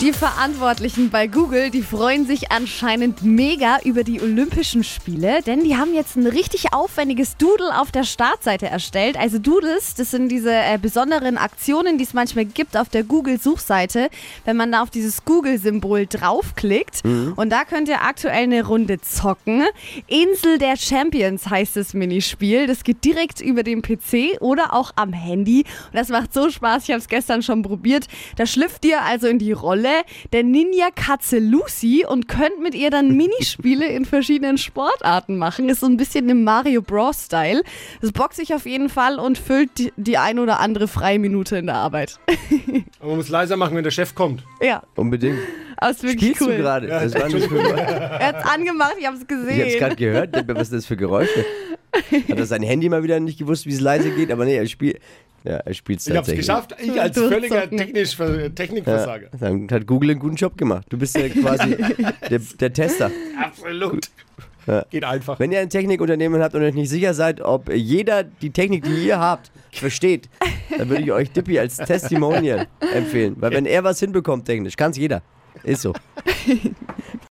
Die Verantwortlichen bei Google, die freuen sich anscheinend mega über die Olympischen Spiele, denn die haben jetzt ein richtig aufwendiges Doodle auf der Startseite erstellt. Also Doodles, das sind diese äh, besonderen Aktionen, die es manchmal gibt auf der Google-Suchseite, wenn man da auf dieses Google-Symbol draufklickt. Und da könnt ihr aktuell eine Runde zocken. Insel der Champions heißt das Minispiel. Das geht direkt über den PC oder auch am Handy. Und das macht so Spaß. Ich habe es gestern schon probiert. Da schlüpft ihr also in die Rolle der Ninja-Katze Lucy und könnt mit ihr dann Minispiele in verschiedenen Sportarten machen. Ist so ein bisschen im Mario Bros. Style. Das bockt sich auf jeden Fall und füllt die, die ein oder andere freie Minute in der Arbeit. Aber man muss leiser machen, wenn der Chef kommt. ja, Unbedingt. aber ist wirklich Spielst cool. du gerade? Ja, Das war nicht für Er hat's angemacht, ich hab's Ich hab's gesehen. gerade gehört. Was ist das für Geräusche? Hat er sein Handy mal wieder nicht gewusst, wie es leise geht? Aber nee, er spielt. Ja, er spielt Ich hab's tatsächlich. geschafft. Ich als völliger Technisch, Technikversager. Ja, dann hat Google einen guten Job gemacht. Du bist ja quasi der, der Tester. Absolut. Geht einfach. Wenn ihr ein Technikunternehmen habt und euch nicht sicher seid, ob jeder die Technik, die ihr habt, versteht, dann würde ich euch Dippy als Testimonial empfehlen. Weil wenn er was hinbekommt technisch, kann es jeder. Ist so.